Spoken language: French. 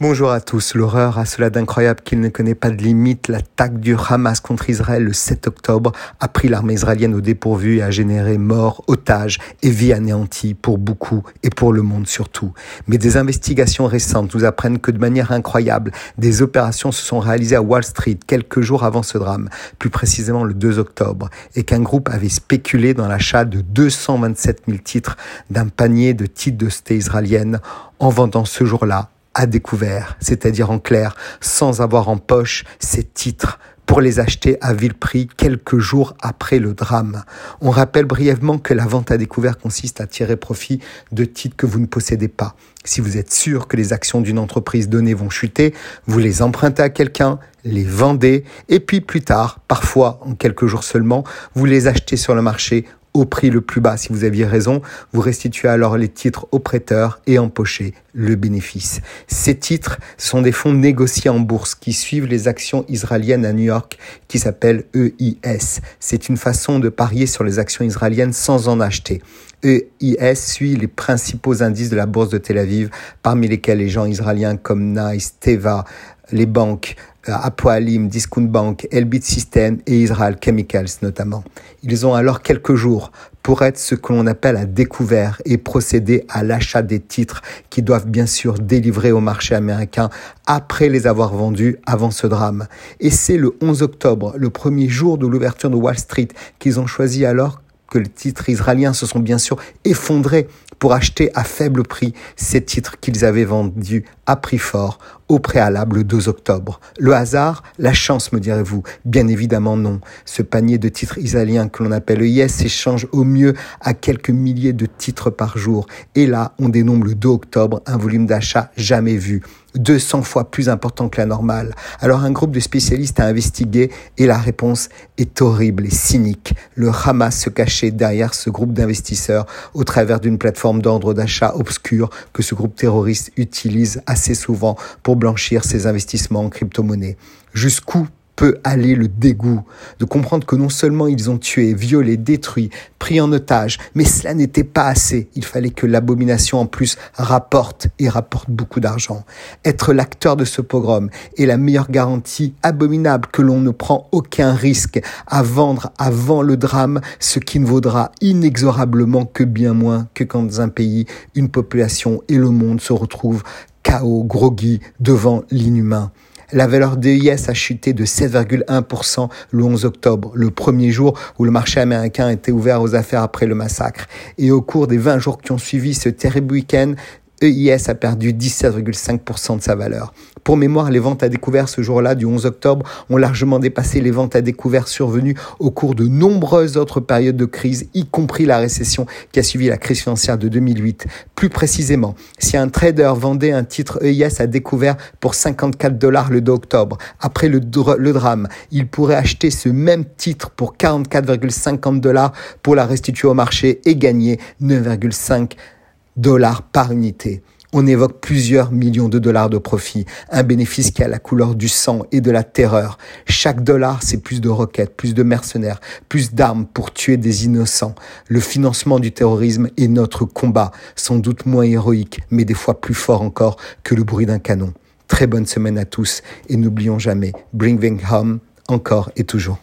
Bonjour à tous. L'horreur a cela d'incroyable qu'il ne connaît pas de limite. L'attaque du Hamas contre Israël le 7 octobre a pris l'armée israélienne au dépourvu et a généré morts, otages et vies anéanties pour beaucoup et pour le monde surtout. Mais des investigations récentes nous apprennent que de manière incroyable, des opérations se sont réalisées à Wall Street quelques jours avant ce drame, plus précisément le 2 octobre, et qu'un groupe avait spéculé dans l'achat de 227 000 titres d'un panier de titres de cité israélienne en vendant ce jour-là à découvert, c'est-à-dire en clair, sans avoir en poche ces titres pour les acheter à vil prix quelques jours après le drame. On rappelle brièvement que la vente à découvert consiste à tirer profit de titres que vous ne possédez pas. Si vous êtes sûr que les actions d'une entreprise donnée vont chuter, vous les empruntez à quelqu'un, les vendez, et puis plus tard, parfois en quelques jours seulement, vous les achetez sur le marché au prix le plus bas. Si vous aviez raison, vous restituez alors les titres aux prêteurs et empochez le bénéfice. Ces titres sont des fonds négociés en bourse qui suivent les actions israéliennes à New York qui s'appellent EIS. C'est une façon de parier sur les actions israéliennes sans en acheter. EIS suit les principaux indices de la bourse de Tel Aviv, parmi lesquels les gens israéliens comme Nice, Teva, les banques, Apoalim, Discount Bank, Elbit System et Israel Chemicals notamment. Ils ont alors quelques jours pour être ce que l'on appelle à découvert et procéder à l'achat des titres qui doivent bien sûr délivrer au marché américain après les avoir vendus avant ce drame. Et c'est le 11 octobre, le premier jour de l'ouverture de Wall Street, qu'ils ont choisi alors que les titres israéliens se sont bien sûr effondrés pour acheter à faible prix ces titres qu'ils avaient vendus à prix fort au préalable le 2 octobre. Le hasard La chance, me direz-vous Bien évidemment non. Ce panier de titres israéliens que l'on appelle EIS s'échange au mieux à quelques milliers de titres par jour. Et là, on dénombre le 2 octobre un volume d'achat jamais vu. 200 fois plus important que la normale. Alors un groupe de spécialistes a investigué et la réponse est horrible et cynique. Le Hamas se cachait derrière ce groupe d'investisseurs au travers d'une plateforme d'ordre d'achat obscure que ce groupe terroriste utilise assez souvent pour blanchir ses investissements en crypto-monnaie. Jusqu'où peut aller le dégoût de comprendre que non seulement ils ont tué, violé, détruit, pris en otage, mais cela n'était pas assez. Il fallait que l'abomination en plus rapporte et rapporte beaucoup d'argent. Être l'acteur de ce pogrom est la meilleure garantie abominable que l'on ne prend aucun risque à vendre avant le drame ce qui ne vaudra inexorablement que bien moins que quand un pays, une population et le monde se retrouvent chaos, groggy devant l'inhumain. La valeur d'EIS a chuté de 7,1% le 11 octobre, le premier jour où le marché américain était ouvert aux affaires après le massacre. Et au cours des 20 jours qui ont suivi ce terrible week-end, EIS a perdu 17,5% de sa valeur. Pour mémoire, les ventes à découvert ce jour-là, du 11 octobre, ont largement dépassé les ventes à découvert survenues au cours de nombreuses autres périodes de crise, y compris la récession qui a suivi la crise financière de 2008. Plus précisément, si un trader vendait un titre EIS à découvert pour 54 dollars le 2 octobre, après le, drame, il pourrait acheter ce même titre pour 44,50 dollars pour la restituer au marché et gagner 9,5 dollars par unité. On évoque plusieurs millions de dollars de profit, un bénéfice qui a la couleur du sang et de la terreur. Chaque dollar, c'est plus de roquettes, plus de mercenaires, plus d'armes pour tuer des innocents. Le financement du terrorisme est notre combat, sans doute moins héroïque, mais des fois plus fort encore que le bruit d'un canon. Très bonne semaine à tous et n'oublions jamais, bring them home encore et toujours.